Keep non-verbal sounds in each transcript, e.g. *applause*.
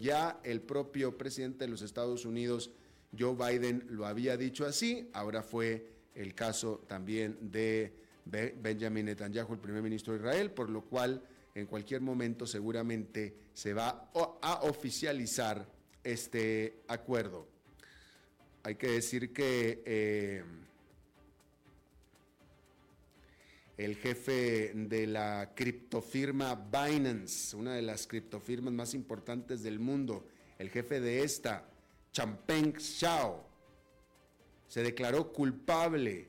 Ya el propio presidente de los Estados Unidos, Joe Biden, lo había dicho así. Ahora fue el caso también de Benjamin Netanyahu, el primer ministro de Israel, por lo cual en cualquier momento seguramente se va a oficializar este acuerdo. Hay que decir que eh, el jefe de la criptofirma Binance, una de las criptofirmas más importantes del mundo, el jefe de esta, Champeng Xiao, se declaró culpable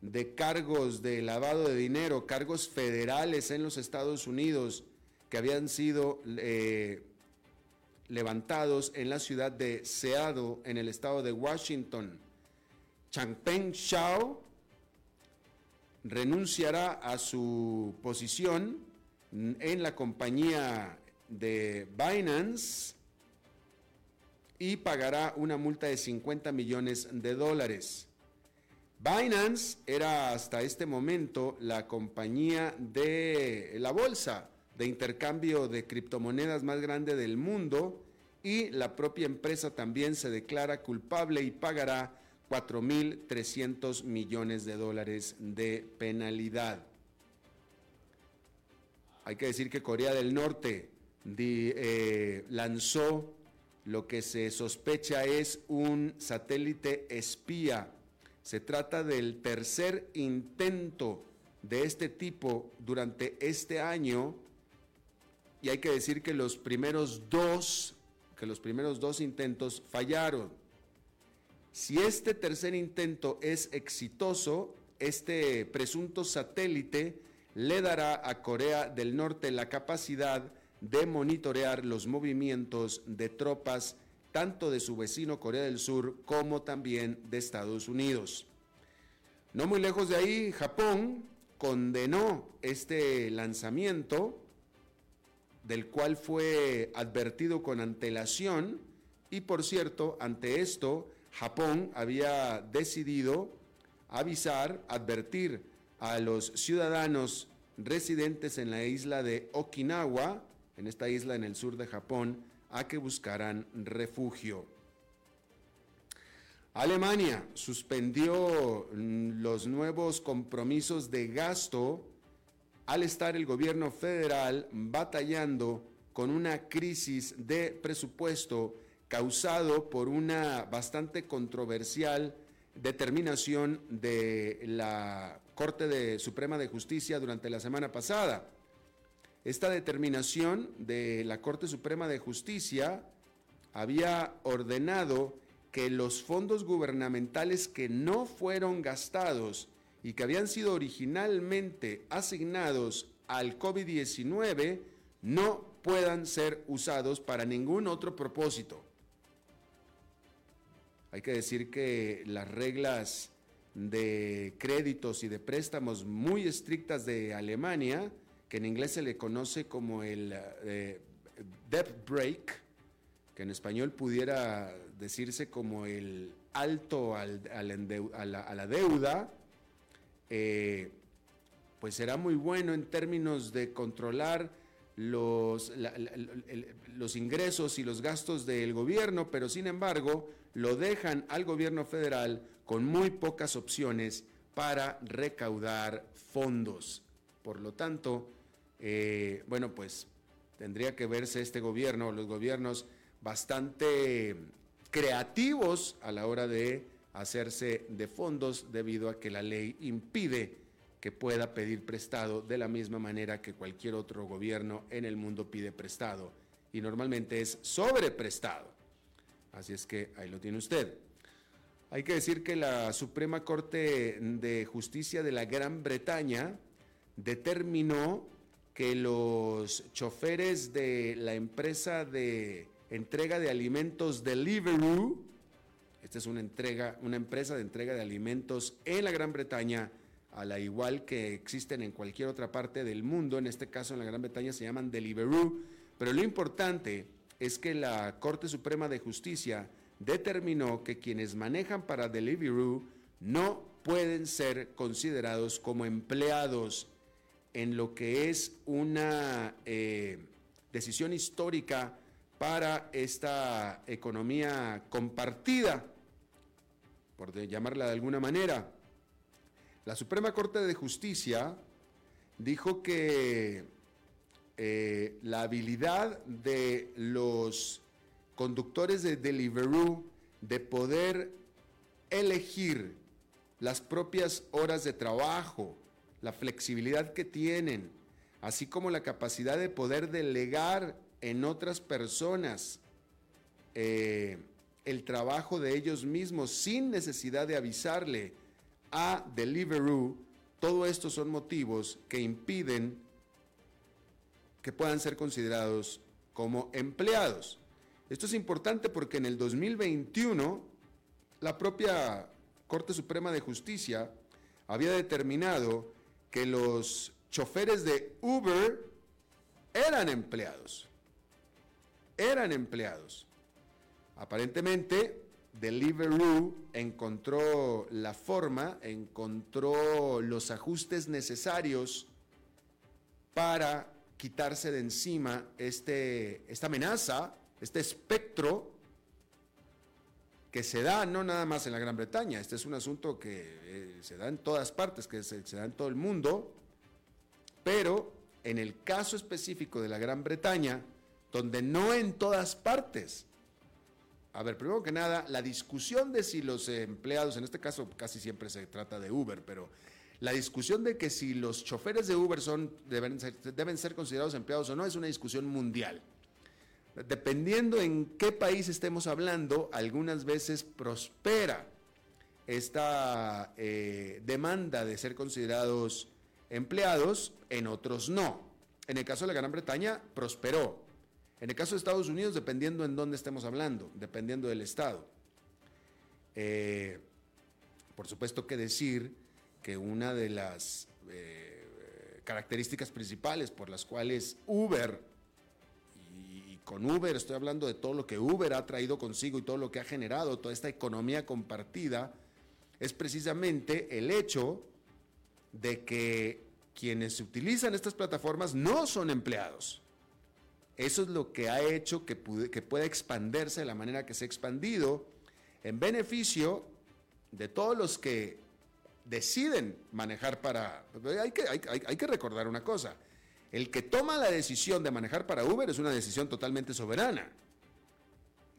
de cargos de lavado de dinero, cargos federales en los Estados Unidos que habían sido eh, levantados en la ciudad de Seattle, en el estado de Washington. Changpeng Xiao renunciará a su posición en la compañía de Binance y pagará una multa de 50 millones de dólares. Binance era hasta este momento la compañía de la bolsa de intercambio de criptomonedas más grande del mundo y la propia empresa también se declara culpable y pagará 4.300 millones de dólares de penalidad. Hay que decir que Corea del Norte eh, lanzó lo que se sospecha es un satélite espía se trata del tercer intento de este tipo durante este año y hay que decir que los primeros dos, que los primeros dos intentos fallaron. Si este tercer intento es exitoso, este presunto satélite le dará a Corea del Norte la capacidad de monitorear los movimientos de tropas tanto de su vecino Corea del Sur como también de Estados Unidos. No muy lejos de ahí, Japón condenó este lanzamiento, del cual fue advertido con antelación, y por cierto, ante esto, Japón había decidido avisar, advertir a los ciudadanos residentes en la isla de Okinawa, en esta isla en el sur de Japón, a que buscaran refugio. Alemania suspendió mm, los nuevos compromisos de gasto al estar el gobierno federal batallando con una crisis de presupuesto causado por una bastante controversial determinación de la Corte de Suprema de Justicia durante la semana pasada. Esta determinación de la Corte Suprema de Justicia había ordenado que los fondos gubernamentales que no fueron gastados y que habían sido originalmente asignados al COVID-19 no puedan ser usados para ningún otro propósito. Hay que decir que las reglas de créditos y de préstamos muy estrictas de Alemania que en inglés se le conoce como el eh, debt break, que en español pudiera decirse como el alto a, la, deuda, eh, pues será muy bueno en términos de controlar los, los ingresos y los gastos del gobierno, pero sin embargo lo dejan al gobierno federal con muy pocas opciones para recaudar fondos. Por lo tanto, eh, bueno, pues tendría que verse este gobierno, los gobiernos bastante creativos a la hora de hacerse de fondos debido a que la ley impide que pueda pedir prestado de la misma manera que cualquier otro gobierno en el mundo pide prestado y normalmente es sobreprestado. Así es que ahí lo tiene usted. Hay que decir que la Suprema Corte de Justicia de la Gran Bretaña determinó que los choferes de la empresa de entrega de alimentos Deliveroo, esta es una entrega, una empresa de entrega de alimentos en la Gran Bretaña, a la igual que existen en cualquier otra parte del mundo, en este caso en la Gran Bretaña se llaman Deliveroo, pero lo importante es que la Corte Suprema de Justicia determinó que quienes manejan para Deliveroo no pueden ser considerados como empleados en lo que es una eh, decisión histórica para esta economía compartida, por llamarla de alguna manera. La Suprema Corte de Justicia dijo que eh, la habilidad de los conductores de Deliveroo de poder elegir las propias horas de trabajo, la flexibilidad que tienen, así como la capacidad de poder delegar en otras personas eh, el trabajo de ellos mismos sin necesidad de avisarle a Deliveroo, todo esto son motivos que impiden que puedan ser considerados como empleados. Esto es importante porque en el 2021 la propia Corte Suprema de Justicia había determinado que los choferes de Uber eran empleados. Eran empleados. Aparentemente, Deliveroo encontró la forma, encontró los ajustes necesarios para quitarse de encima este, esta amenaza, este espectro que se da no nada más en la Gran Bretaña, este es un asunto que eh, se da en todas partes, que se, se da en todo el mundo, pero en el caso específico de la Gran Bretaña, donde no en todas partes, a ver, primero que nada, la discusión de si los empleados, en este caso casi siempre se trata de Uber, pero la discusión de que si los choferes de Uber son, deben, ser, deben ser considerados empleados o no es una discusión mundial. Dependiendo en qué país estemos hablando, algunas veces prospera esta eh, demanda de ser considerados empleados, en otros no. En el caso de la Gran Bretaña, prosperó. En el caso de Estados Unidos, dependiendo en dónde estemos hablando, dependiendo del Estado. Eh, por supuesto que decir que una de las eh, características principales por las cuales Uber con Uber, estoy hablando de todo lo que Uber ha traído consigo y todo lo que ha generado, toda esta economía compartida, es precisamente el hecho de que quienes utilizan estas plataformas no son empleados. Eso es lo que ha hecho que, que pueda expandirse de la manera que se ha expandido en beneficio de todos los que deciden manejar para... Hay que, hay que recordar una cosa el que toma la decisión de manejar para Uber es una decisión totalmente soberana.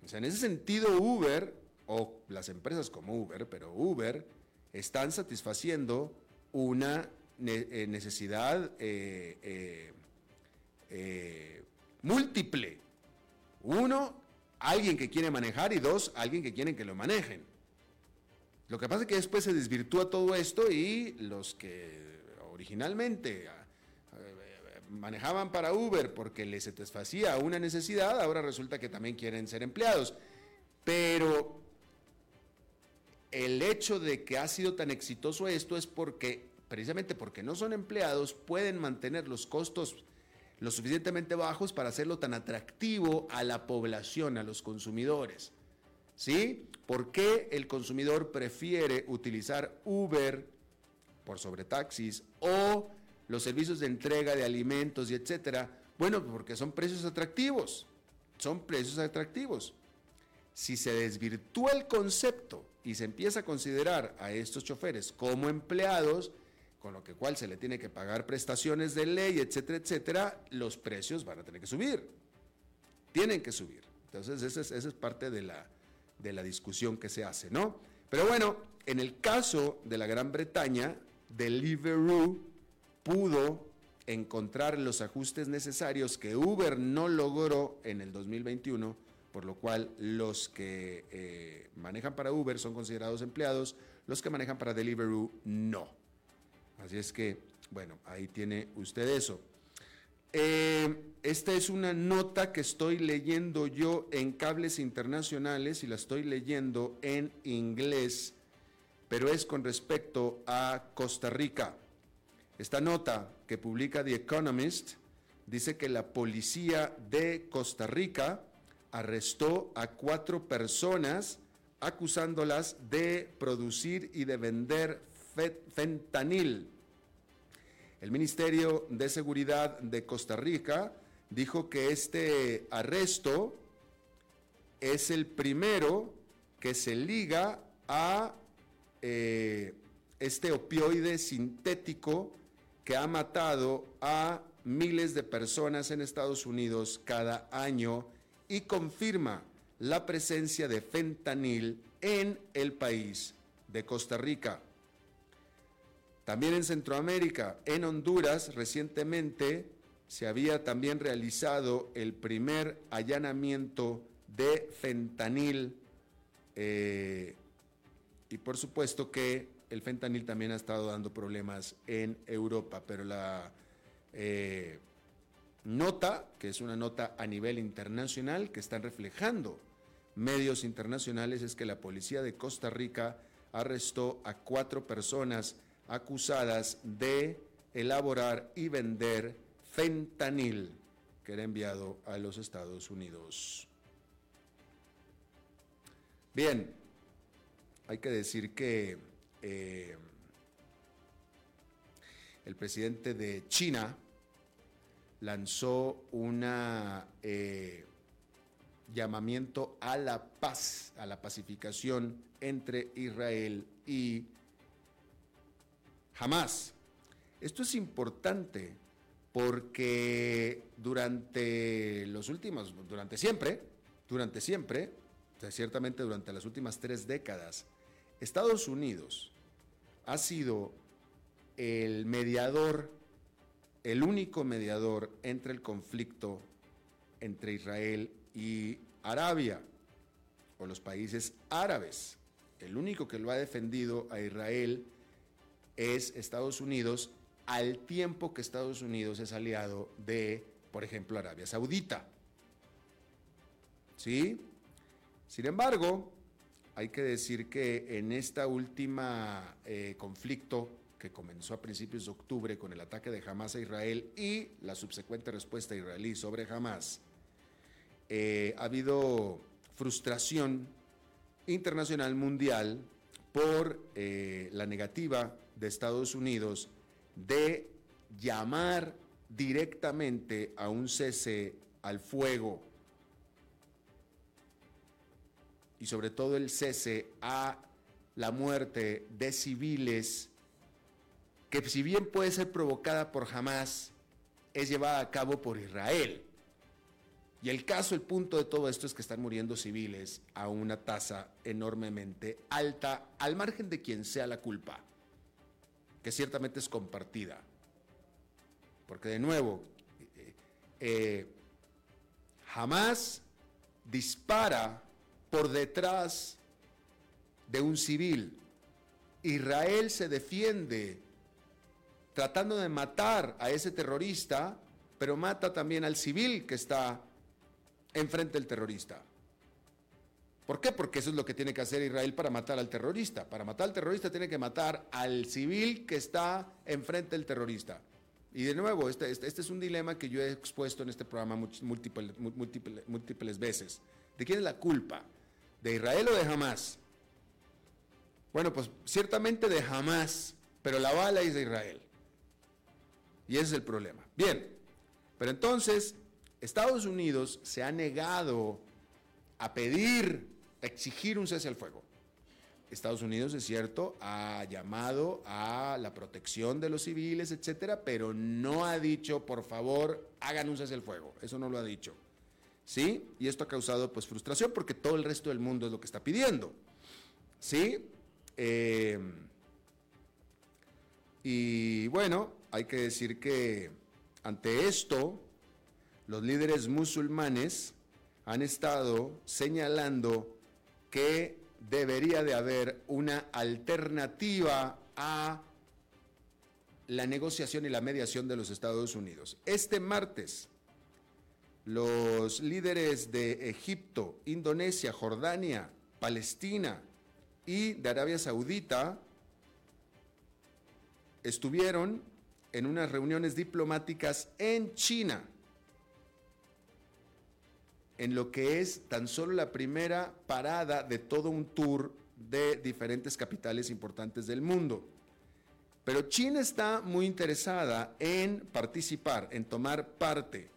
O sea, en ese sentido, Uber, o las empresas como Uber, pero Uber, están satisfaciendo una eh, necesidad eh, eh, múltiple. Uno, alguien que quiere manejar y dos, alguien que quiere que lo manejen. Lo que pasa es que después se desvirtúa todo esto y los que originalmente manejaban para Uber porque les satisfacía una necesidad, ahora resulta que también quieren ser empleados. Pero el hecho de que ha sido tan exitoso esto es porque, precisamente porque no son empleados, pueden mantener los costos lo suficientemente bajos para hacerlo tan atractivo a la población, a los consumidores. ¿Sí? ¿Por qué el consumidor prefiere utilizar Uber por sobre taxis o los servicios de entrega de alimentos y etcétera, bueno, porque son precios atractivos, son precios atractivos. Si se desvirtúa el concepto y se empieza a considerar a estos choferes como empleados, con lo que cual se le tiene que pagar prestaciones de ley, etcétera, etcétera, los precios van a tener que subir. Tienen que subir. Entonces, esa es, esa es parte de la, de la discusión que se hace, ¿no? Pero bueno, en el caso de la Gran Bretaña, Deliveroo pudo encontrar los ajustes necesarios que Uber no logró en el 2021, por lo cual los que eh, manejan para Uber son considerados empleados, los que manejan para Deliveroo no. Así es que, bueno, ahí tiene usted eso. Eh, esta es una nota que estoy leyendo yo en cables internacionales y la estoy leyendo en inglés, pero es con respecto a Costa Rica. Esta nota que publica The Economist dice que la policía de Costa Rica arrestó a cuatro personas acusándolas de producir y de vender fentanil. El Ministerio de Seguridad de Costa Rica dijo que este arresto es el primero que se liga a eh, este opioide sintético que ha matado a miles de personas en Estados Unidos cada año y confirma la presencia de fentanil en el país de Costa Rica. También en Centroamérica, en Honduras, recientemente se había también realizado el primer allanamiento de fentanil. Eh, y por supuesto que el fentanil también ha estado dando problemas en Europa, pero la eh, nota, que es una nota a nivel internacional, que están reflejando medios internacionales, es que la policía de Costa Rica arrestó a cuatro personas acusadas de elaborar y vender fentanil que era enviado a los Estados Unidos. Bien, hay que decir que eh, el presidente de China lanzó un eh, llamamiento a la paz, a la pacificación entre Israel y Hamas. Esto es importante porque durante los últimos, durante siempre, durante siempre, ciertamente durante las últimas tres décadas, Estados Unidos ha sido el mediador, el único mediador entre el conflicto entre Israel y Arabia, o los países árabes. El único que lo ha defendido a Israel es Estados Unidos al tiempo que Estados Unidos es aliado de, por ejemplo, Arabia Saudita. ¿Sí? Sin embargo, hay que decir que en esta última eh, conflicto que comenzó a principios de octubre con el ataque de Hamas a Israel y la subsecuente respuesta israelí sobre Hamas, eh, ha habido frustración internacional mundial por eh, la negativa de Estados Unidos de llamar directamente a un cese al fuego y sobre todo el cese a la muerte de civiles que si bien puede ser provocada por Hamas, es llevada a cabo por Israel. Y el caso, el punto de todo esto es que están muriendo civiles a una tasa enormemente alta, al margen de quien sea la culpa que ciertamente es compartida. Porque de nuevo, eh, eh, jamás dispara por detrás de un civil. Israel se defiende tratando de matar a ese terrorista, pero mata también al civil que está enfrente del terrorista. ¿Por qué? Porque eso es lo que tiene que hacer Israel para matar al terrorista. Para matar al terrorista tiene que matar al civil que está enfrente del terrorista. Y de nuevo, este, este, este, es un dilema que yo he expuesto en este programa múltiples, múltiples, múltiples veces. ¿De quién es la culpa? ¿De Israel o de Hamas? Bueno, pues ciertamente de Hamas, pero la bala es de Israel. Y ese es el problema. Bien, pero entonces Estados Unidos se ha negado a pedir exigir un cese al fuego. Estados Unidos, es cierto, ha llamado a la protección de los civiles, etcétera, pero no ha dicho, por favor, hagan un cese al fuego. Eso no lo ha dicho. ¿Sí? Y esto ha causado pues frustración porque todo el resto del mundo es lo que está pidiendo. ¿Sí? Eh, y bueno, hay que decir que ante esto, los líderes musulmanes han estado señalando que debería de haber una alternativa a la negociación y la mediación de los Estados Unidos. Este martes, los líderes de Egipto, Indonesia, Jordania, Palestina y de Arabia Saudita estuvieron en unas reuniones diplomáticas en China en lo que es tan solo la primera parada de todo un tour de diferentes capitales importantes del mundo. Pero China está muy interesada en participar, en tomar parte.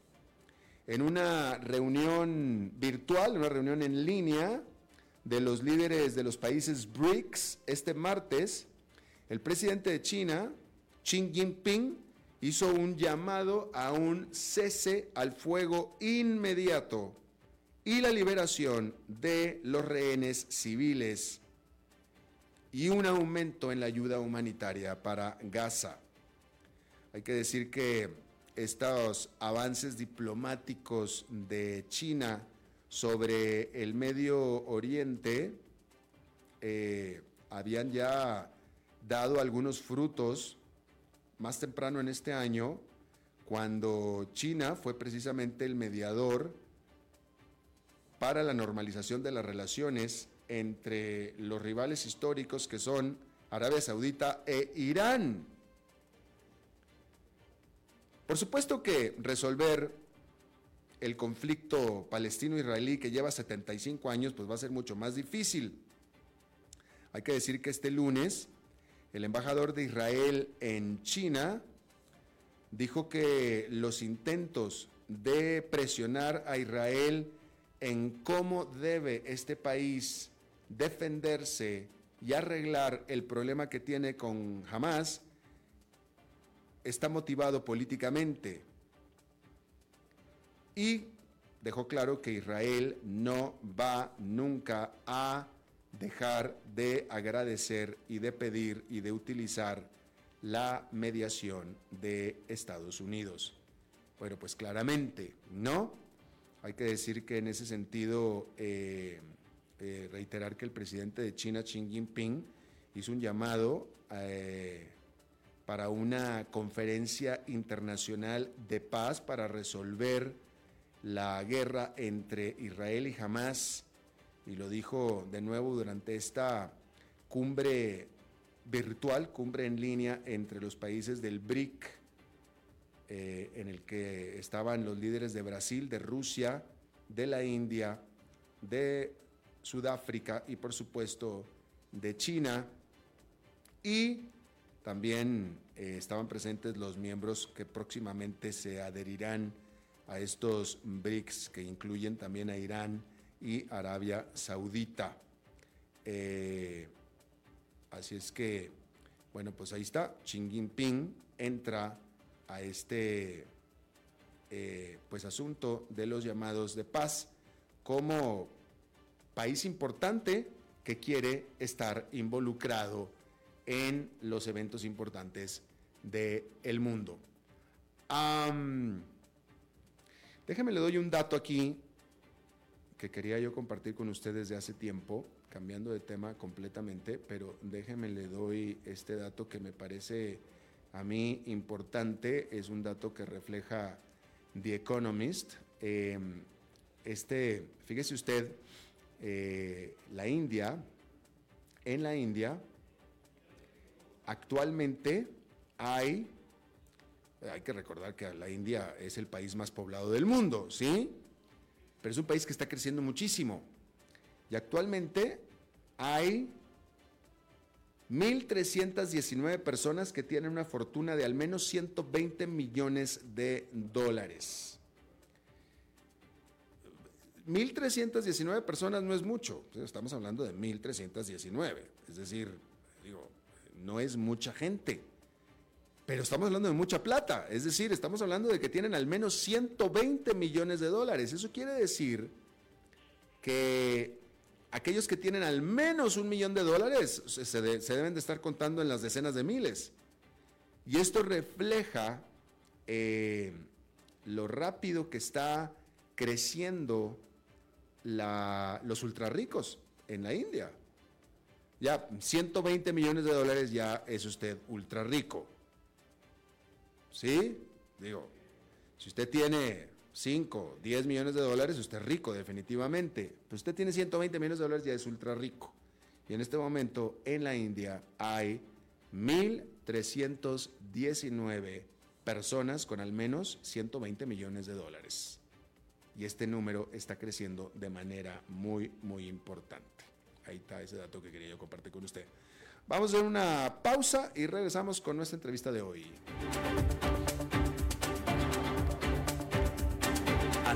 en una reunión virtual, una reunión en línea de los líderes de los países BRICS este martes, el presidente de China, Xi Jinping, hizo un llamado a un cese al fuego inmediato y la liberación de los rehenes civiles y un aumento en la ayuda humanitaria para Gaza. Hay que decir que estos avances diplomáticos de China sobre el Medio Oriente eh, habían ya dado algunos frutos más temprano en este año, cuando China fue precisamente el mediador para la normalización de las relaciones entre los rivales históricos que son Arabia Saudita e Irán. Por supuesto que resolver el conflicto palestino-israelí que lleva 75 años, pues va a ser mucho más difícil. Hay que decir que este lunes el embajador de Israel en China dijo que los intentos de presionar a Israel en cómo debe este país defenderse y arreglar el problema que tiene con Hamas está motivado políticamente. Y dejó claro que Israel no va nunca a dejar de agradecer y de pedir y de utilizar la mediación de Estados Unidos. Bueno, pues claramente, ¿no? Hay que decir que en ese sentido, eh, eh, reiterar que el presidente de China, Xi Jinping, hizo un llamado eh, para una conferencia internacional de paz para resolver la guerra entre Israel y Hamas, y lo dijo de nuevo durante esta cumbre virtual, cumbre en línea entre los países del BRIC, eh, en el que estaban los líderes de Brasil, de Rusia, de la India, de Sudáfrica y por supuesto de China. Y también eh, estaban presentes los miembros que próximamente se adherirán a estos BRICS, que incluyen también a Irán y Arabia Saudita. Eh, así es que, bueno, pues ahí está, Xi Jinping entra a este eh, pues asunto de los llamados de paz como país importante que quiere estar involucrado en los eventos importantes del el mundo. déjeme le doy un dato aquí que quería yo compartir con ustedes de hace tiempo, cambiando de tema completamente, pero déjeme le doy este dato que me parece a mí importante, es un dato que refleja The Economist. Em, este, fíjese usted, eh, la India, en la India, Actualmente hay, hay que recordar que la India es el país más poblado del mundo, ¿sí? Pero es un país que está creciendo muchísimo. Y actualmente hay 1.319 personas que tienen una fortuna de al menos 120 millones de dólares. 1.319 personas no es mucho, estamos hablando de 1.319, es decir, digo, no es mucha gente. Pero estamos hablando de mucha plata, es decir, estamos hablando de que tienen al menos 120 millones de dólares. Eso quiere decir que aquellos que tienen al menos un millón de dólares se, deben de estar contando en las decenas de miles. Y esto refleja eh, lo rápido que está creciendo los ultra ricos en la India. Ya 120 millones de dólares ya es usted ultra rico. ¿Sí? Digo, si usted tiene 5, 10 millones de dólares, usted es rico definitivamente. Pero usted tiene 120 millones de dólares, ya es ultra rico. Y en este momento en la India hay 1.319 personas con al menos 120 millones de dólares. Y este número está creciendo de manera muy, muy importante. Ahí está ese dato que quería yo compartir con usted. Vamos a hacer una pausa y regresamos con nuestra entrevista de hoy.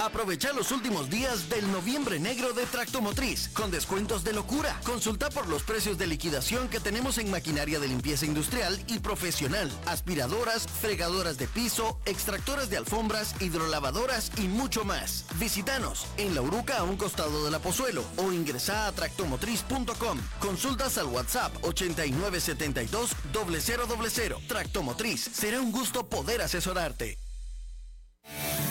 Aprovecha los últimos días del noviembre negro de Tractomotriz con descuentos de locura. Consulta por los precios de liquidación que tenemos en maquinaria de limpieza industrial y profesional, aspiradoras, fregadoras de piso, extractoras de alfombras, hidrolavadoras y mucho más. Visítanos en La Uruca a un costado de la Pozuelo o ingresa a tractomotriz.com. Consultas al WhatsApp 8972 0000. Tractomotriz. Será un gusto poder asesorarte.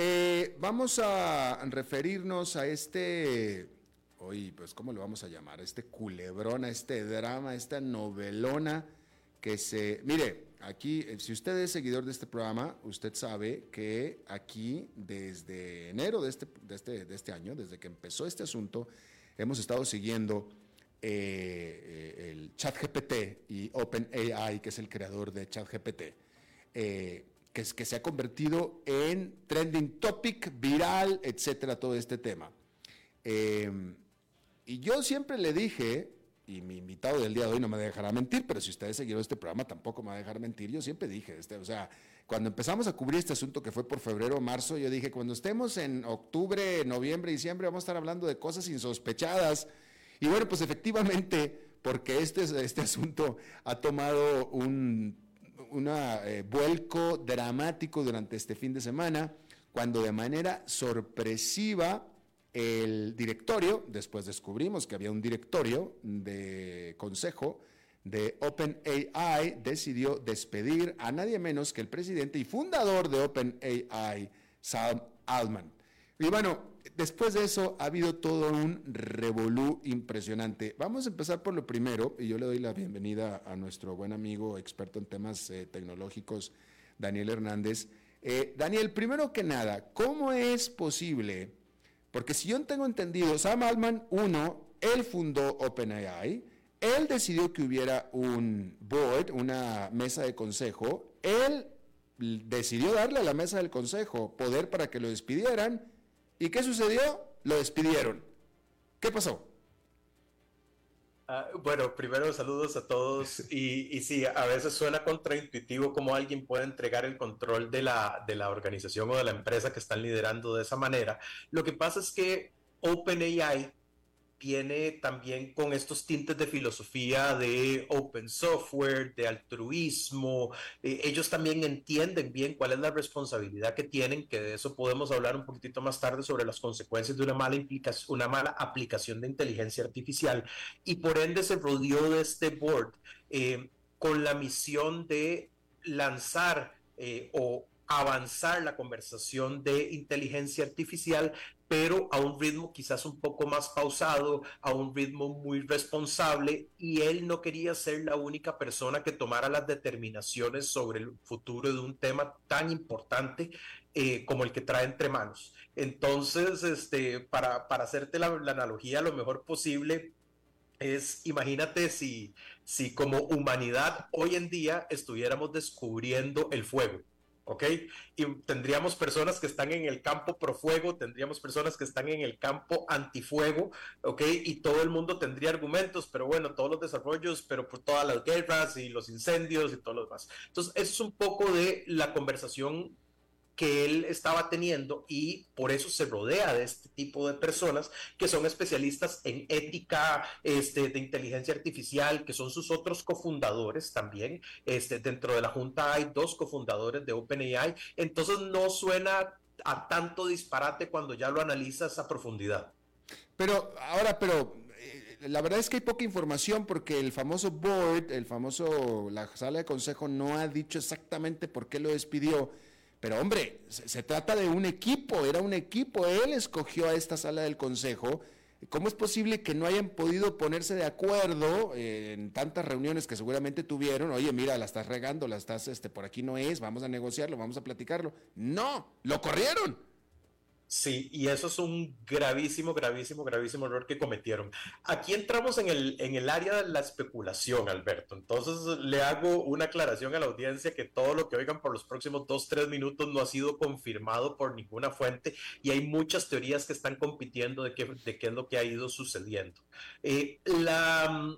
Eh, vamos a referirnos a este, hoy, pues, ¿cómo lo vamos a llamar? Este culebrón, a este drama, esta novelona que se... Mire, aquí, eh, si usted es seguidor de este programa, usted sabe que aquí, desde enero de este, de este, de este año, desde que empezó este asunto, hemos estado siguiendo eh, el ChatGPT y OpenAI, que es el creador de ChatGPT. Eh, que, se ha convertido en trending topic, viral, etcétera, todo este tema. Em, y yo siempre le dije, y mi invitado del día de hoy no me dejará mentir, pero si ustedes siguieron este programa tampoco me va a dejar mentir, yo siempre dije, este, o sea, cuando empezamos a cubrir este asunto que fue por febrero o marzo, yo dije, cuando estemos en octubre, noviembre, diciembre, vamos a estar hablando de cosas insospechadas. Y bueno, pues efectivamente, porque este, este asunto ha tomado un un eh, vuelco dramático durante este fin de semana, cuando de manera sorpresiva el directorio, después descubrimos que había un directorio de consejo de OpenAI, decidió despedir a nadie menos que el presidente y fundador de OpenAI, Sam Altman. Y bueno, después de eso ha habido todo un revolú impresionante. Vamos a empezar por lo primero, y yo le doy la bienvenida a nuestro buen amigo experto en temas eh, tecnológicos, Daniel Hernández. Eh, Daniel, primero que nada, ¿cómo es posible? Porque si yo tengo entendido, Sam Altman, uno, él fundó OpenAI, él decidió que hubiera un board, una mesa de consejo, él decidió darle a la mesa del consejo poder para que lo despidieran ¿Y qué sucedió? Lo despidieron. ¿Qué pasó? Ah, bueno, primero saludos a todos *laughs* y, y, sí, a veces suena contraintuitivo cómo alguien puede entregar el control de la, de la organización o de la empresa que están liderando de esa manera. Lo que pasa es que OpenAI viene también con estos tintes de filosofía de open software, de altruismo. Eh, ellos también entienden bien cuál es la responsabilidad que tienen, que de eso podemos hablar un poquitito más tarde sobre las consecuencias de una mala, una mala aplicación de inteligencia artificial. Y por ende se rodeó de este board eh, con la misión de lanzar eh, o avanzar la conversación de inteligencia artificial, pero a un ritmo quizás un poco más pausado, a un ritmo muy responsable, y él no quería ser la única persona que tomara las determinaciones sobre el futuro de un tema tan importante eh, como el que trae entre manos. Entonces, este, para, para hacerte la, la analogía lo mejor posible, es, imagínate si, si como humanidad hoy en día estuviéramos descubriendo el fuego ¿ok? Y tendríamos personas que están en el campo pro fuego, tendríamos personas que están en el campo antifuego, ¿ok? Y todo el mundo tendría argumentos, pero bueno, todos los desarrollos, pero por todas las guerras y los incendios y todo lo demás. Entonces, eso es un poco de la conversación que él estaba teniendo y por eso se rodea de este tipo de personas que son especialistas en ética este, de inteligencia artificial, que son sus otros cofundadores también. Este, dentro de la junta hay dos cofundadores de OpenAI, entonces no suena a tanto disparate cuando ya lo analizas a profundidad. Pero ahora, pero eh, la verdad es que hay poca información porque el famoso board, el famoso, la sala de consejo no ha dicho exactamente por qué lo despidió pero hombre, se, trata de un equipo, era un equipo, él escogió a esta sala del Consejo. ¿Cómo es posible que no hayan podido ponerse de acuerdo eh, en tantas reuniones que seguramente tuvieron? Oye, mira, la estás regando, la estás, este, por aquí no es, vamos a negociarlo, vamos a platicarlo. No, lo corrieron. Sí, y eso es un gravísimo, gravísimo, gravísimo error que cometieron. Aquí entramos en el, en el área de la especulación, Alberto. Entonces le hago una aclaración a la audiencia que todo lo que oigan por los próximos dos, tres minutos no ha sido confirmado por ninguna fuente y hay muchas teorías que están compitiendo de qué, de qué es lo que ha ido sucediendo. Eh, la,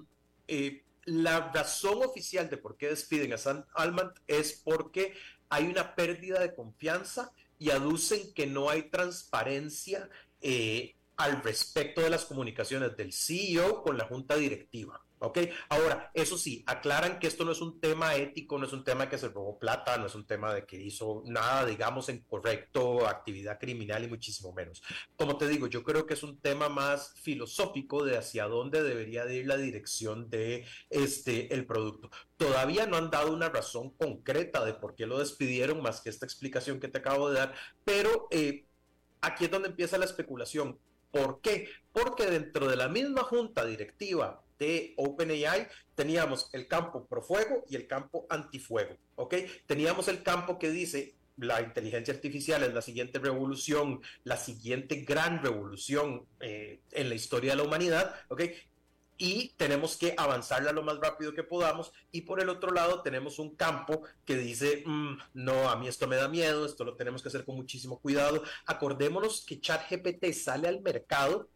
eh, la razón oficial de por qué despiden a San Alman es porque hay una pérdida de confianza y aducen que no hay transparencia eh, al respecto de las comunicaciones del CEO con la junta directiva. ¿Ok? Ahora, eso sí, aclaran que esto no es un tema ético, no es un tema que se robó plata, no es un tema de que hizo nada, digamos, en correcto, actividad criminal y muchísimo menos. Como te digo, yo creo que es un tema más filosófico de hacia dónde debería de ir la dirección de este, el producto. Todavía no han dado una razón concreta de por qué lo despidieron, más que esta explicación que te acabo de dar, pero eh, aquí es donde empieza la especulación. ¿Por qué? Porque dentro de la misma junta directiva de OpenAI, teníamos el campo pro fuego y el campo antifuego, ¿ok? Teníamos el campo que dice la inteligencia artificial es la siguiente revolución, la siguiente gran revolución eh, en la historia de la humanidad, ¿ok? Y tenemos que avanzarla lo más rápido que podamos. Y por el otro lado tenemos un campo que dice, mm, no, a mí esto me da miedo, esto lo tenemos que hacer con muchísimo cuidado. Acordémonos que ChatGPT sale al mercado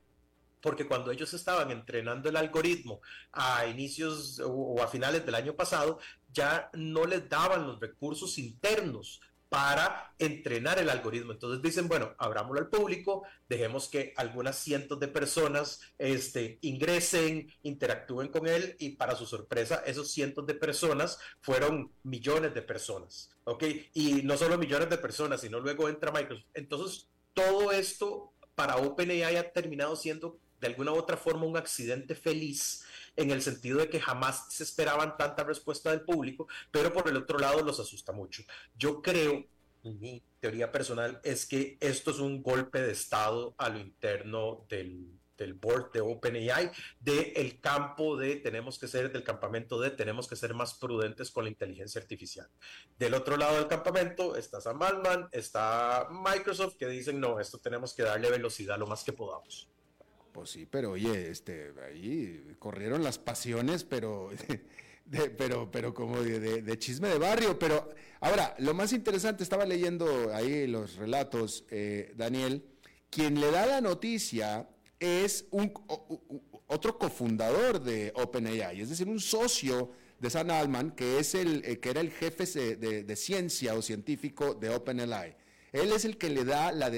porque cuando ellos estaban entrenando el algoritmo a inicios o a finales del año pasado, ya no les daban los recursos internos para entrenar el algoritmo. Entonces dicen, bueno, abrámoslo al público, dejemos que algunas cientos de personas este, ingresen, interactúen con él y para su sorpresa, esos cientos de personas fueron millones de personas, ¿ok? Y no solo millones de personas, sino luego entra Microsoft. Entonces, todo esto para OpenAI ha terminado siendo de alguna u otra forma un accidente feliz en el sentido de que jamás se esperaban tanta respuesta del público, pero por el otro lado los asusta mucho. Yo creo, mi teoría personal es que esto es un golpe de estado a lo interno del, del board de OpenAI, del campo de tenemos que ser, del campamento de tenemos que ser más prudentes con la inteligencia artificial. Del otro lado del campamento está Sam Altman, está Microsoft, que dicen, no, esto tenemos que darle velocidad lo más que podamos. Pues sí, pero oye, este, ahí corrieron las pasiones, pero, *laughs* pero, pero como de, chisme de barrio. Pero ahora, lo más interesante, estaba leyendo ahí los relatos, eh, Daniel, quien le da la noticia es un, otro cofundador de OpenAI, es decir, un socio de San Alman, que, es el, eh, que era el jefe de, ciencia o científico de OpenAI. Él es el que le da la,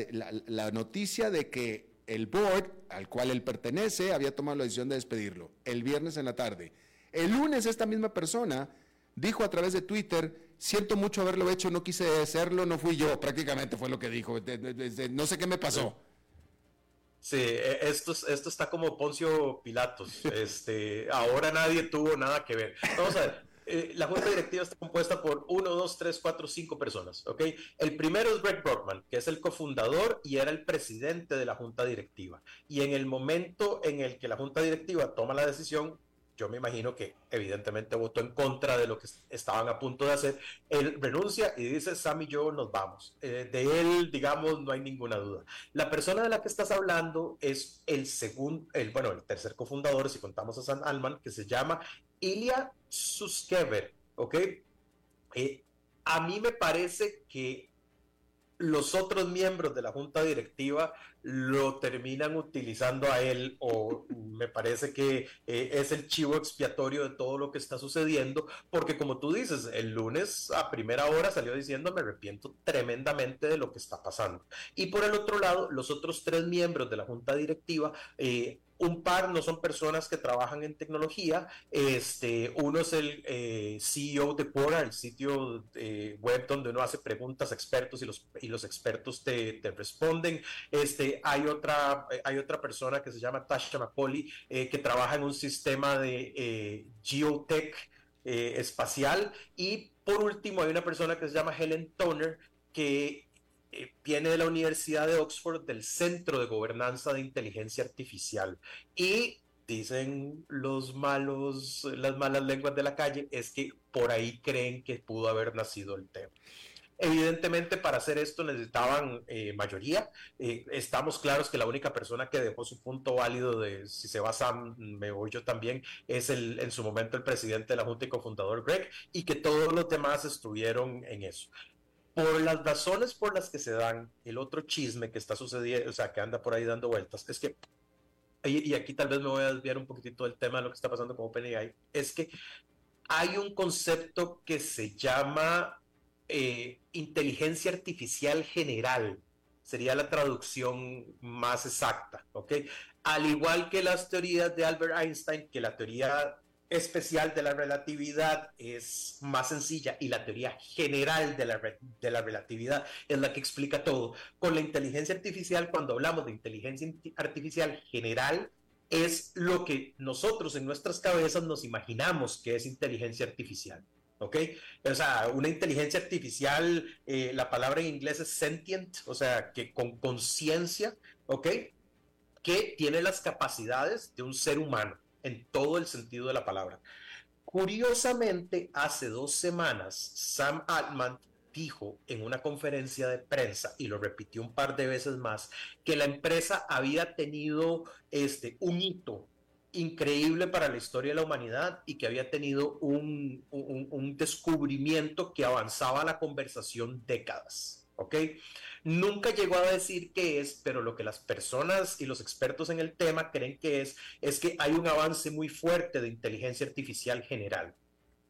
la noticia de que el board al cual él pertenece había tomado la decisión de despedirlo el viernes en la tarde. El lunes esta misma persona dijo a través de Twitter, siento mucho haberlo hecho, no quise hacerlo, no fui yo, prácticamente fue lo que dijo, no sé qué me pasó. Sí, e, esto, esto está como Poncio Pilatos, *laughs* este, ahora nadie tuvo nada que ver. Vamos a ver, eh, la junta directiva está compuesta por uno, dos, tres, cuatro, cinco personas, ¿ok? El primero es Greg Brockman, que es el cofundador y era el presidente de la junta directiva. Y en el momento en el que la junta directiva toma la decisión, yo me imagino que evidentemente votó en contra de lo que estaban a punto de hacer. Él renuncia y dice, Sam y yo nos vamos. Eh, de él, digamos, no hay ninguna duda. La persona de la que estás hablando es el segundo, el, bueno, el tercer cofundador, si contamos a Sam Alman, que se llama Ilya Suskever, ¿ok? Eh, a mí me parece que los otros miembros de la junta directiva lo terminan utilizando a él o *laughs* me parece que eh, es el chivo expiatorio de todo lo que está sucediendo, porque como tú dices, el lunes a primera hora salió diciendo me arrepiento tremendamente de lo que está pasando. Y por el otro lado, los otros tres miembros de la junta directiva eh, un par no son personas que trabajan en tecnología. Este, uno es el eh, CEO de Quora, el sitio eh, web donde uno hace preguntas a expertos y los, y los expertos te, responden. Este, hay, otra, hay otra persona que se llama Tasha McCauley eh, que trabaja en un sistema de geotech espacial. Y por último, hay una persona que se llama Helen Toner que eh, viene de la Universidad de Oxford, del Centro de Gobernanza de Inteligencia Artificial. Y dicen los malos, las malas lenguas de la calle, es que por ahí creen que pudo haber nacido el tema. Evidentemente, para hacer esto necesitaban eh, mayoría. Eh, estamos claros que la única persona que dejó su punto válido de si se va Sam, me voy yo también, es el, en su momento el presidente de la Junta y cofundador Greg, y que todos los demás estuvieron en eso por las razones por las que se dan, el otro chisme que está sucediendo, o sea, que anda por ahí dando vueltas, es que, y, aquí tal vez me voy a desviar un poquitito del tema de lo que está pasando con OpenAI, es que hay un concepto que se llama eh, inteligencia artificial general, sería la traducción más exacta, ¿ok? Al igual que las teorías de Albert Einstein, que la teoría especial de la relatividad es más sencilla y la teoría general de la, de la relatividad es la que explica todo. Con la inteligencia artificial, cuando hablamos de inteligencia artificial general, es lo que nosotros en nuestras cabezas nos imaginamos que es inteligencia artificial. ¿Ok? O sea, una inteligencia artificial, eh, la palabra en inglés es sentient, o sea, que con conciencia, ¿ok? Que tiene las capacidades de un ser humano en todo el sentido de la palabra. Curiosamente, hace dos semanas, Sam Altman dijo en una conferencia de prensa, y lo repitió un par de veces más, que la empresa había tenido este, un hito increíble para la historia de la humanidad y que había tenido un, un descubrimiento que avanzaba la conversación décadas. ¿Ok? Nunca llegó a decir qué es, pero lo que las personas y los expertos en el tema creen que es, es que hay un avance muy fuerte de inteligencia artificial general.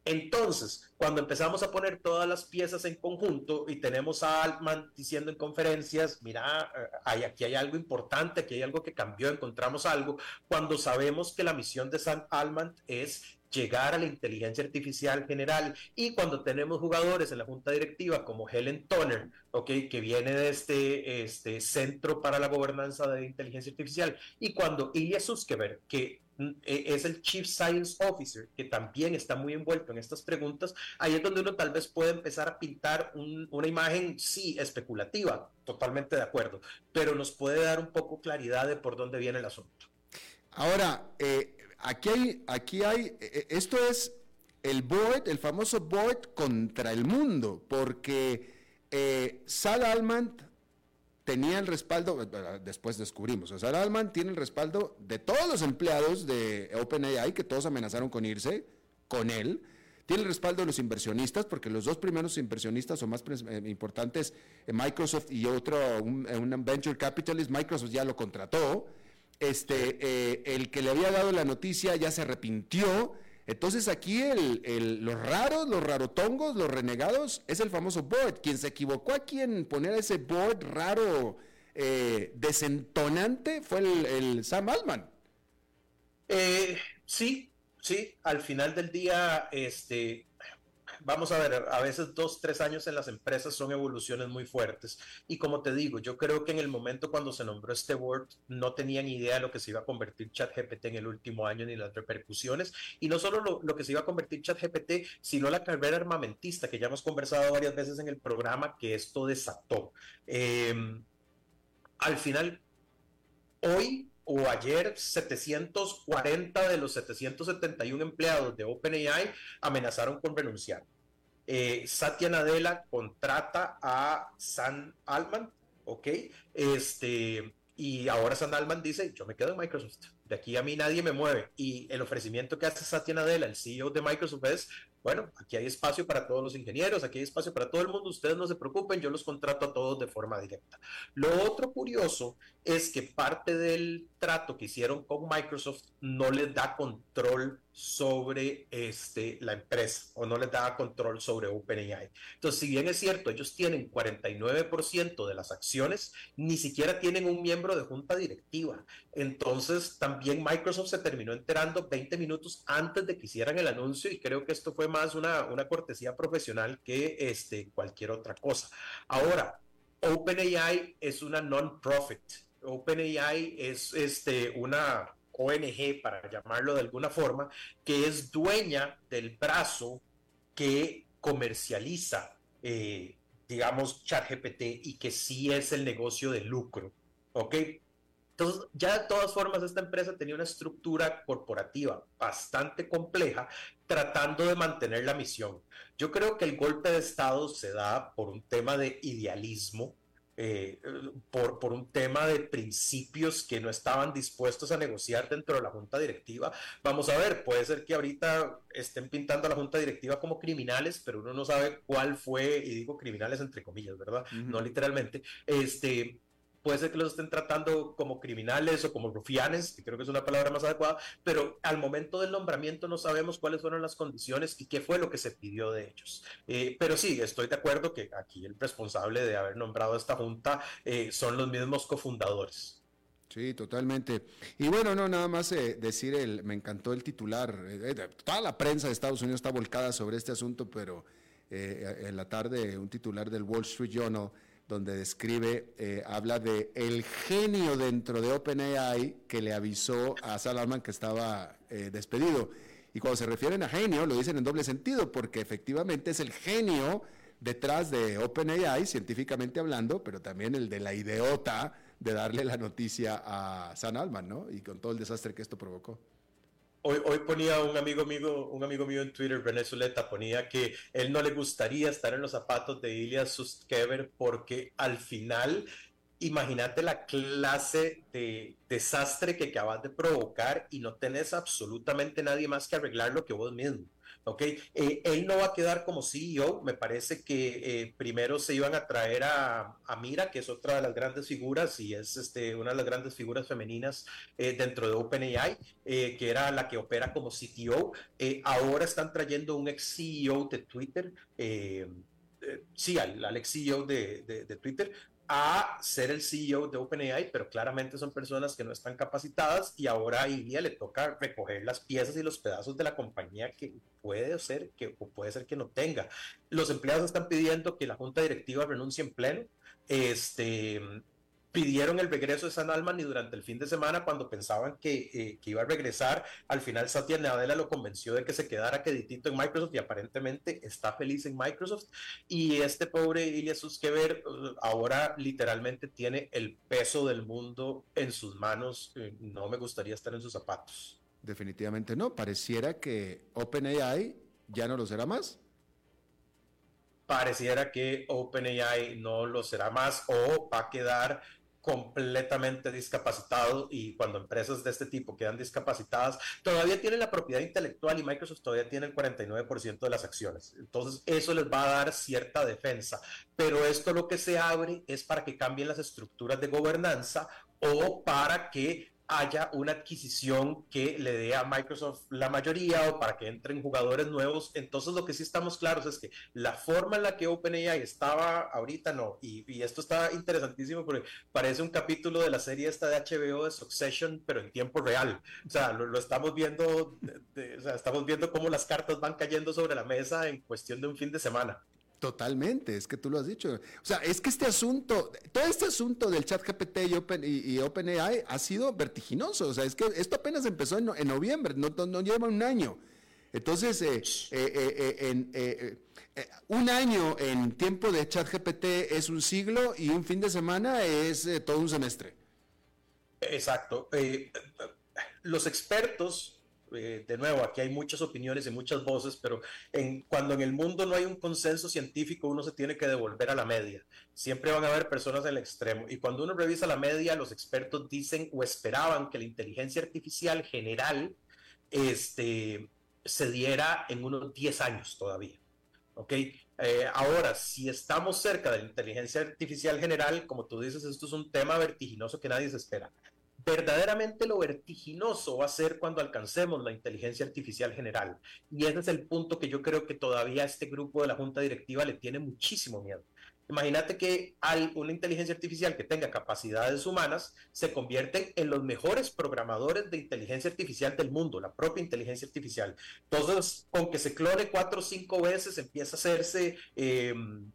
Entonces, cuando empezamos a poner todas las piezas en conjunto y tenemos a Altman diciendo en conferencias, mira, eh, hay, aquí hay algo importante, aquí hay algo que cambió, encontramos algo, cuando sabemos que la misión de Sam Altman es llegar a la inteligencia artificial general. Y cuando tenemos jugadores en la junta directiva como Helen Toner, okay, que viene de este, este Centro para la Gobernanza de Inteligencia Artificial, y cuando Ilya Suskever, que mm, e, es el Chief Science Officer, que también está muy envuelto en estas preguntas, ahí es donde uno tal vez puede empezar a pintar una imagen, sí, especulativa, totalmente de acuerdo, pero nos puede dar un poco claridad de por dónde viene el asunto. Ahora, eh, aquí hay, aquí hay, e, e, esto es el board, el famoso board contra el mundo, porque eh, Sal Alman tenía el respaldo, eh, después descubrimos, o Alman tiene el respaldo de todos los empleados de OpenAI, que todos amenazaron con irse con él, tiene el respaldo de los inversionistas, porque los dos primeros inversionistas o más eh, importantes, Microsoft y otro, un, un venture capitalist, Microsoft ya lo contrató, este, eh, el que le había dado la noticia ya se arrepintió. Entonces aquí el, los raros, los rarotongos, los renegados, es el famoso board. Quien se equivocó aquí en poner ese board raro, eh, desentonante, fue el, Sam Altman. Eh, sí, sí, al final del día, este, vamos a ver, a veces dos, tres años en las empresas son evoluciones muy fuertes. Y como te digo, yo creo que en el momento cuando se nombró este Word, no tenían idea de lo que se iba a convertir ChatGPT en el último año ni las repercusiones. Y no solo lo, que se iba a convertir ChatGPT, sino la carrera armamentista que ya hemos conversado varias veces en el programa que esto desató. Em, al final, hoy o ayer 740 de los 771 empleados de OpenAI amenazaron con renunciar. Eh, Satya Nadella contrata a San Alman, ¿ok? Este, y ahora San Alman dice, yo me quedo en Microsoft, de aquí a mí nadie me mueve. Y el ofrecimiento que hace Satya Nadella, el CEO de Microsoft, es, bueno, aquí hay espacio para todos los ingenieros, aquí hay espacio para todo el mundo, ustedes no se preocupen, yo los contrato a todos de forma directa. Lo otro curioso es que parte del trato que hicieron con Microsoft no les da control sobre este, la empresa o no les da control sobre OpenAI. Entonces, si bien es cierto, ellos tienen 49% de las acciones, ni siquiera tienen un miembro de junta directiva. Entonces, también Microsoft se terminó enterando 20 minutos antes de que hicieran el anuncio y creo que esto fue más una, una cortesía profesional que este, cualquier otra cosa. Ahora, OpenAI es una non-profit OpenAI es este, una ONG, para llamarlo de alguna forma, que es dueña del brazo que comercializa, eh, digamos, ChatGPT y que sí es el negocio de lucro. ¿Ok? Entonces, ya de todas formas, esta empresa tenía una estructura corporativa bastante compleja tratando de mantener la misión. Yo creo que el golpe de Estado se da por un tema de idealismo, eh, por, por un tema de principios que no estaban dispuestos a negociar dentro de la junta directiva. Vamos a ver, puede ser que ahorita estén pintando a la junta directiva como criminales, pero uno no sabe cuál fue, y digo criminales entre comillas, ¿verdad? No literalmente. Este, puede ser que los estén tratando como criminales o como rufianes, que creo que es una palabra más adecuada, pero al momento del nombramiento no sabemos cuáles fueron las condiciones y qué fue lo que se pidió de ellos. Eh, pero sí, estoy de acuerdo que aquí el responsable de haber nombrado esta junta eh, son los mismos cofundadores. Sí, totalmente. Y bueno, no, nada más eh, decir, el, me encantó el titular. toda la prensa de Estados Unidos está volcada sobre este asunto, pero en la tarde un titular del Wall Street Journal donde describe, eh, habla de el genio dentro de OpenAI que le avisó a Salman que estaba eh, despedido. Y cuando se refieren a genio, lo dicen en doble sentido, porque efectivamente es el genio detrás de OpenAI, científicamente hablando, pero también el de la idiota de darle la noticia a San Alman, ¿no? Y con todo el desastre que esto provocó. Hoy, ponía un amigo mío, un amigo mío en Twitter, René Zuleta, ponía que él no le gustaría estar en los zapatos de Ilya Sustkever porque al final, imagínate la clase de desastre que acabas de provocar y no tenés absolutamente nadie más que arreglar lo que vos mismo. ¿Ok? Eh, él no va a quedar como CEO, me parece que eh, primero se iban a traer a, Mira, que es otra de las grandes figuras y es este, una de las grandes figuras femeninas eh, dentro de OpenAI, que era la que opera como CTO. ahora están trayendo un ex CEO de Twitter. sí, al, ex CEO de, de Twitter, a ser el CEO de OpenAI, pero claramente son personas que no están capacitadas y ahora a Ilya le toca recoger las piezas y los pedazos de la compañía que puede ser que o puede ser que no tenga. Los empleados están pidiendo que la junta directiva renuncie en pleno. Este, pidieron el regreso de San Alman y durante el fin de semana, cuando pensaban que, eh, que, iba a regresar, al final Satya Nadella lo convenció de que se quedara queditito en Microsoft y aparentemente está feliz en Microsoft. Y este pobre Ilya Suskever uh, ahora literalmente tiene el peso del mundo en sus manos. Eh, no me gustaría estar en sus zapatos. Definitivamente no. Pareciera que OpenAI ya no lo será más pareciera que OpenAI no lo será más o va a quedar completamente discapacitado y cuando empresas de este tipo quedan discapacitadas, todavía tienen la propiedad intelectual y Microsoft todavía tiene el 49% de las acciones. Entonces, eso les va a dar cierta defensa. Pero esto lo que se abre es para que cambien las estructuras de gobernanza o para que haya una adquisición que le dé a Microsoft la mayoría o para que entren jugadores nuevos. Entonces lo que sí estamos claros es que la forma en la que OpenAI estaba ahorita no. Y, esto está interesantísimo porque parece un capítulo de la serie esta de HBO de Succession, pero en tiempo real. O sea, lo, estamos viendo, estamos viendo cómo las cartas van cayendo sobre la mesa en cuestión de un fin de semana. Totalmente, es que tú lo has dicho. O sea, es que este asunto, todo este asunto del chat GPT y, Open, y, OpenAI ha sido vertiginoso. O sea, es que esto apenas empezó en, noviembre, no, lleva un año. Entonces, eh, eh, eh, un año en tiempo de chat GPT es un siglo y un fin de semana es todo un semestre. Exacto. los expertos eh, de nuevo, aquí hay muchas opiniones y muchas voces, pero cuando en el mundo no hay un consenso científico, uno se tiene que devolver a la media. Siempre van a haber personas en el extremo. Y cuando uno revisa la media, los expertos dicen o esperaban que la inteligencia artificial general este, se diera en unos 10 años todavía. ¿Ok? Eh, ahora, si estamos cerca de la inteligencia artificial general, como tú dices, esto es un tema vertiginoso que nadie se espera. Verdaderamente lo vertiginoso va a ser cuando alcancemos la inteligencia artificial general. Y ese es el punto que yo creo que todavía este grupo de la Junta Directiva le tiene muchísimo miedo. Imagínate que una inteligencia artificial que tenga capacidades humanas se convierten en los mejores programadores de inteligencia artificial del mundo, la propia inteligencia artificial. Entonces, con que se clone cuatro o cinco veces, empieza a hacerse... Em,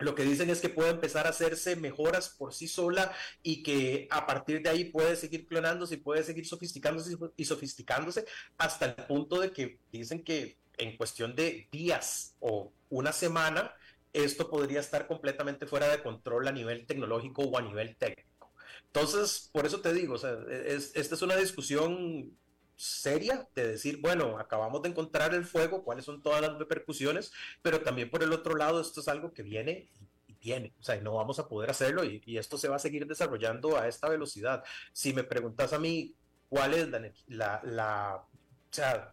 lo que dicen es que puede empezar a hacerse mejoras por sí sola y que a partir de ahí puede seguir clonándose y puede seguir sofisticándose y sofisticándose hasta el punto de que dicen que en cuestión de días o una semana esto podría estar completamente fuera de control a nivel tecnológico o a nivel técnico. Entonces, por eso te digo, esta es una discusión seria de decir, bueno, acabamos de encontrar el fuego, cuáles son todas las repercusiones, pero también por el otro lado, esto es algo que viene y viene, o sea, no vamos a poder hacerlo y, esto se va a seguir desarrollando a esta velocidad. Si me preguntas a mí cuál es la, la, la o sea,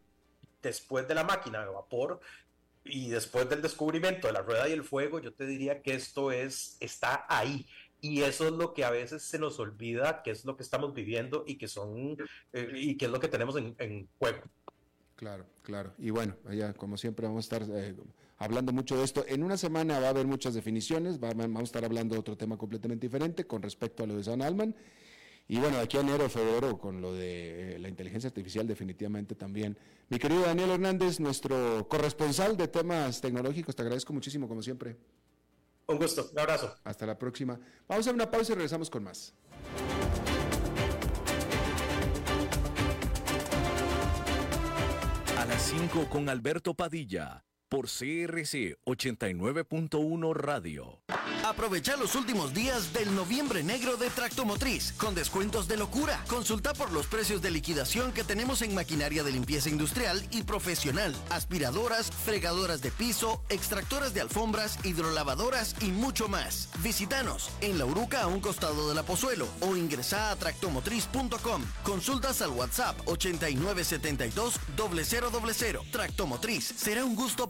después de la máquina de vapor, y después del descubrimiento de la rueda y el fuego, yo te diría que esto es, está ahí. Y eso es lo que a veces se nos olvida, que es lo que estamos viviendo y que son, eh, y que es lo que tenemos en, juego. Claro, claro. Y bueno, allá como siempre vamos a estar eh, hablando mucho de esto. En una semana va a haber muchas definiciones, vamos a estar hablando de otro tema completamente diferente con respecto a lo de San Alman. Y bueno, aquí enero, febrero, con lo de eh, la inteligencia artificial, definitivamente también. Mi querido Daniel Hernández, nuestro corresponsal de temas tecnológicos, te agradezco muchísimo, como siempre. Un gusto, un abrazo. Hasta la próxima. Vamos a una pausa y regresamos con más. A las 5 con Alberto Padilla, por CRC 89.1 Radio. Aprovecha los últimos días del noviembre negro de Tractomotriz con descuentos de locura. Consulta por los precios de liquidación que tenemos en maquinaria de limpieza industrial y profesional, aspiradoras, fregadoras de piso, extractoras de alfombras, hidrolavadoras y mucho más. Visítanos en La Uruca a un costado de la Pozuelo o ingresa a tractomotriz.com. Consultas al WhatsApp 8972 0000. Tractomotriz, será un gusto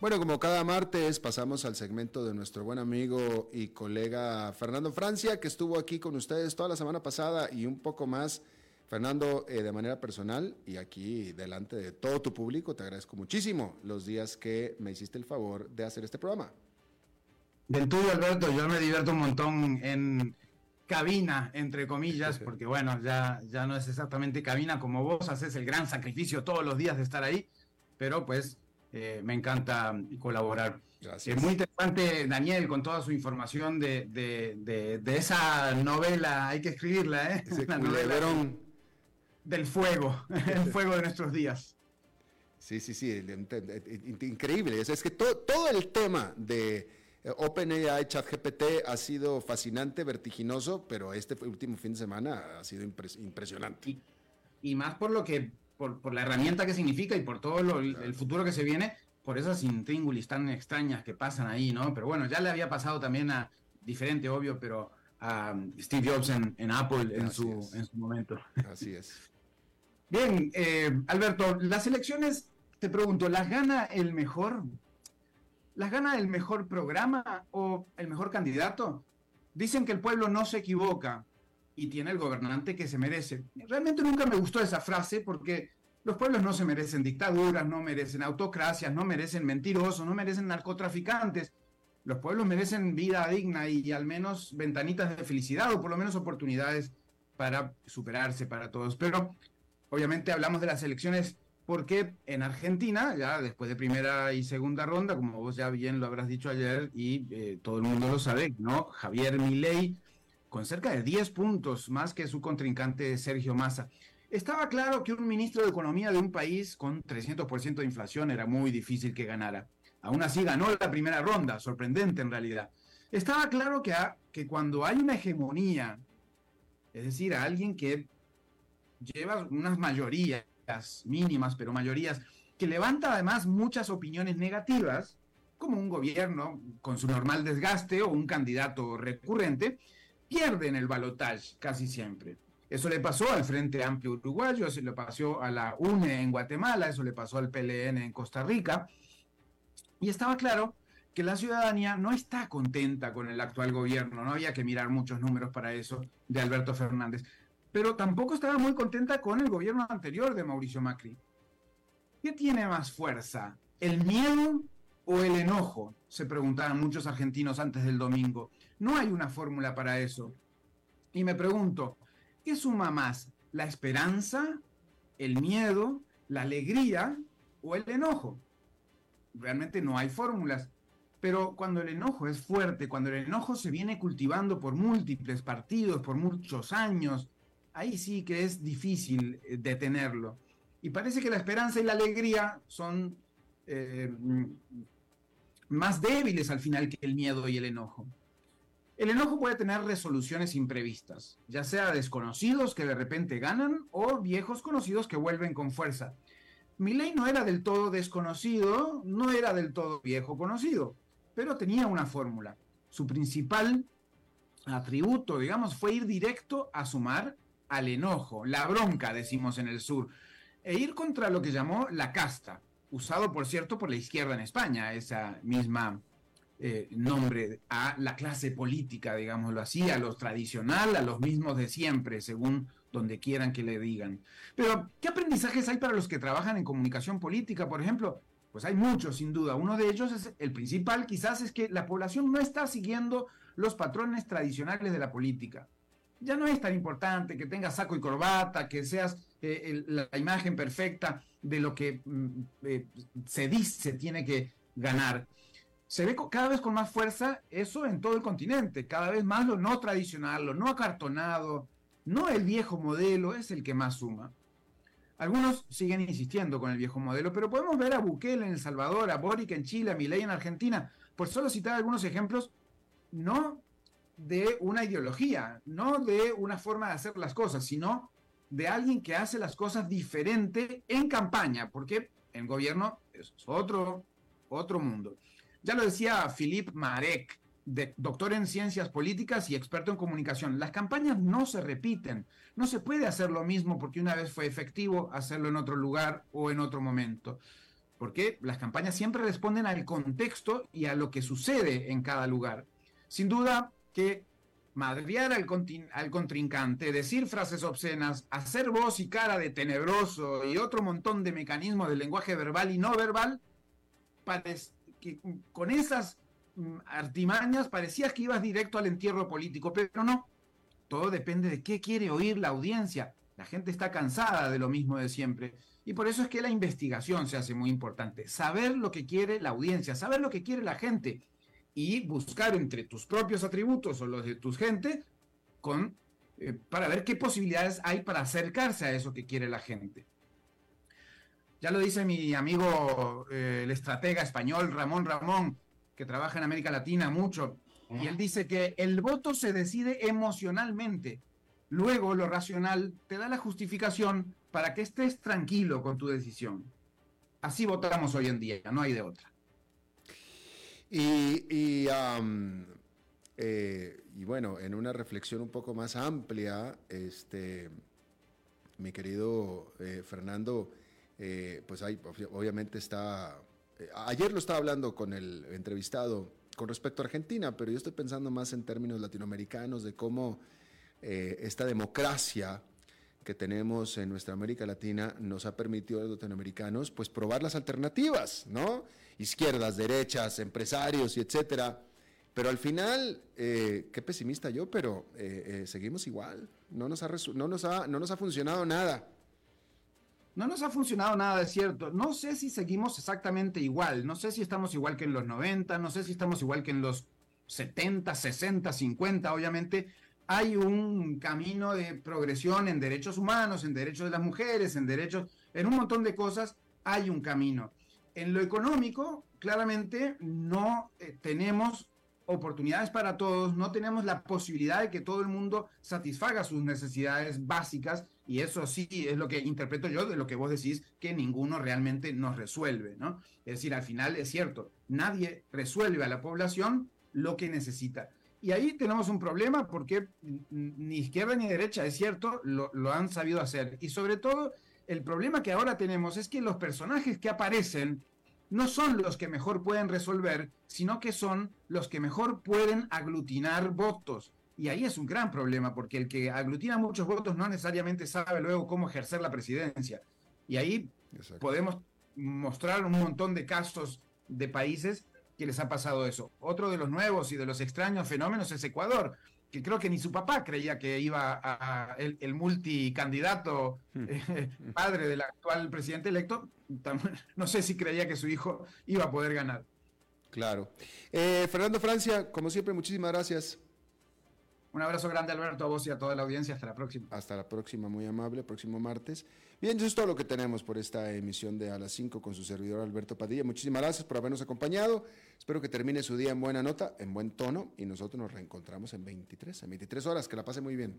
Bueno, como cada martes pasamos al segmento de nuestro buen amigo y colega Fernando Francia, que estuvo aquí con ustedes toda la semana pasada y un poco más. Fernando, eh, de manera personal y aquí delante de todo tu público, te agradezco muchísimo los días que me hiciste el favor de hacer este programa. Del tuyo, Alberto, yo me divierto un montón en cabina, entre comillas, *laughs* porque bueno, ya, ya no es exactamente cabina como vos, haces el gran sacrificio todos los días de estar ahí, pero pues eh, me encanta colaborar. Es muy interesante, Daniel, con toda su información de, de, esa novela, hay que escribirla, ¿eh? *laughs* La novela del fuego, *laughs* el fuego de nuestros días. Sí, sí, sí, increíble. Es, que todo el tema de eh, OpenAI, ChatGPT ha sido fascinante, vertiginoso, pero este último fin de semana ha sido impresionante. y, más por lo que por, la herramienta que significa y por todo el futuro que se viene, por esas intríngulis tan extrañas que pasan ahí, ¿no? Pero bueno, ya le había pasado también a, diferente, obvio, pero a um, Steve Jobs en, Apple en su, en su, momento. Así es. *laughs* Bien, eh, Alberto, las elecciones, te pregunto, ¿las gana el mejor? ¿Las gana el mejor programa o el mejor candidato? Dicen que el pueblo no se equivoca y tiene el gobernante que se merece. Realmente nunca me gustó esa frase porque los pueblos no se merecen dictaduras, no merecen autocracias, no merecen mentirosos, no merecen narcotraficantes. Los pueblos merecen vida digna y, al menos ventanitas de felicidad o por lo menos oportunidades para superarse para todos. Pero obviamente hablamos de las elecciones porque en Argentina, ya después de primera y segunda ronda, como vos ya bien lo habrás dicho ayer y eh, todo el mundo lo sabe, ¿no? Javier Milei con cerca de 10 puntos más que su contrincante Sergio Massa. Estaba claro que un ministro de Economía de un país con 300% de inflación era muy difícil que ganara. Aún así ganó la primera ronda, sorprendente en realidad. Estaba claro que, que cuando hay una hegemonía, es decir, a alguien que lleva unas mayorías mínimas, pero mayorías, que levanta además muchas opiniones negativas, como un gobierno con su normal desgaste o un candidato recurrente, pierden el balotaje casi siempre. Eso le pasó al Frente Amplio Uruguayo, eso le pasó a la UNE en Guatemala, eso le pasó al PLN en Costa Rica. Y estaba claro que la ciudadanía no está contenta con el actual gobierno, no había que mirar muchos números para eso de Alberto Fernández, pero tampoco estaba muy contenta con el gobierno anterior de Mauricio Macri. ¿Qué tiene más fuerza? ¿El miedo o el enojo? Se preguntaban muchos argentinos antes del domingo. No hay una fórmula para eso. Y me pregunto, ¿Qué suma más? ¿La esperanza, el miedo, la alegría o el enojo? Realmente no hay fórmulas. Pero cuando el enojo es fuerte, cuando el enojo se viene cultivando por múltiples partidos, por muchos años, ahí sí que es difícil eh, detenerlo. Y parece que la esperanza y la alegría son eh, más débiles al final que el miedo y el enojo. El enojo puede tener resoluciones imprevistas, ya sea desconocidos que de repente ganan o viejos conocidos que vuelven con fuerza. Milei no era del todo desconocido, no era del todo viejo conocido, pero tenía una fórmula. Su principal atributo, digamos, fue ir directo a sumar al enojo, la bronca, decimos en el sur, e ir contra lo que llamó la casta, usado por cierto por la izquierda en España, esa misma eh, nombre a la clase política, digámoslo así, a los tradicional, a los mismos de siempre, según donde quieran que le digan. Pero, ¿qué aprendizajes hay para los que trabajan en comunicación política, por ejemplo? Pues hay muchos, sin duda. Uno de ellos es el principal, quizás, es que la población no está siguiendo los patrones tradicionales de la política. Ya no es tan importante que tengas saco y corbata, que seas eh, la imagen perfecta de lo que mm, eh, se dice tiene que ganar se ve cada vez con más fuerza eso en todo el continente, cada vez más lo no tradicional, lo no acartonado, no el viejo modelo es el que más suma. Algunos siguen insistiendo con el viejo modelo, pero podemos ver a Bukele en El Salvador, a Boric en Chile, a Milei en Argentina, por solo citar algunos ejemplos, no de una ideología, no de una forma de hacer las cosas, sino de alguien que hace las cosas diferente en campaña, porque en gobierno es otro, otro mundo. Ya lo decía Philippe Marek, doctor en ciencias políticas y experto en comunicación. Las campañas no se repiten. No se puede hacer lo mismo porque una vez fue efectivo hacerlo en otro lugar o en otro momento. Porque las campañas siempre responden al contexto y a lo que sucede en cada lugar. Sin duda que madrear al, contrincante, decir frases obscenas, hacer voz y cara de tenebroso y otro montón de mecanismos de lenguaje verbal y no verbal, parece que con esas mm, artimañas parecías que ibas directo al entierro político, pero no. Todo depende de qué quiere oír la audiencia. La gente está cansada de lo mismo de siempre. Y por eso es que la investigación se hace muy importante. Saber lo que quiere la audiencia, saber lo que quiere la gente y buscar entre tus propios atributos o los de tu gente eh, para ver qué posibilidades hay para acercarse a eso que quiere la gente. Ya lo dice mi amigo, eh, el estratega español Ramón Ramón, que trabaja en América Latina mucho, y él dice que el voto se decide emocionalmente. Luego lo racional te da la justificación para que estés tranquilo con tu decisión. Así votamos hoy en día, no hay de otra. Y, eh, bueno, en una reflexión un poco más amplia, este, mi querido eh, Fernando, eh, pues hay, obviamente está, eh, ayer lo estaba hablando con el entrevistado con respecto a Argentina, pero yo estoy pensando más en términos latinoamericanos de cómo eh, esta democracia que tenemos en nuestra América Latina nos ha permitido a los latinoamericanos pues probar las alternativas, ¿no? Izquierdas, derechas, empresarios y etcétera. Pero al final, qué pesimista yo, pero seguimos igual. No nos, ha no, nos ha, no nos ha funcionado nada. No nos ha funcionado nada, es cierto. No sé si seguimos exactamente igual. No sé si estamos igual que en los 90, no sé si estamos igual que en los 70, 60, 50. Obviamente hay un camino de progresión en derechos humanos, en derechos de las mujeres, en derechos, en un montón de cosas hay un camino. En lo económico, claramente no eh, tenemos oportunidades para todos, no tenemos la posibilidad de que todo el mundo satisfaga sus necesidades básicas y eso sí es lo que interpreto yo de lo que vos decís, que ninguno realmente nos resuelve, ¿no? Es decir, al final es cierto, nadie resuelve a la población lo que necesita. Y ahí tenemos un problema porque ni izquierda ni derecha, es cierto, lo, lo, han sabido hacer. Y sobre todo, el problema que ahora tenemos es que los personajes que aparecen no son los que mejor pueden resolver, sino que son los que mejor pueden aglutinar votos. Y ahí es un gran problema, porque el que aglutina muchos votos no necesariamente sabe luego cómo ejercer la presidencia. Y ahí podemos mostrar un montón de casos de países que les ha pasado eso. Otro de los nuevos y de los extraños fenómenos es Ecuador, que creo que ni su papá creía que iba a, el, multicandidato hmm. eh, *laughs* padre del actual presidente electo, no sé si creía que su hijo iba a poder ganar. Claro. Eh, Fernando Francia, como siempre, muchísimas gracias. Un abrazo grande, Alberto, a vos y a toda la audiencia. Hasta la próxima. Hasta la próxima, muy amable, próximo martes. Bien, eso es todo lo que tenemos por esta emisión de A las 5 con su servidor Alberto Padilla. Muchísimas gracias por habernos acompañado. Espero que termine su día en buena nota, en buen tono, y nosotros nos reencontramos en 23, en 23 horas. Que la pase muy bien.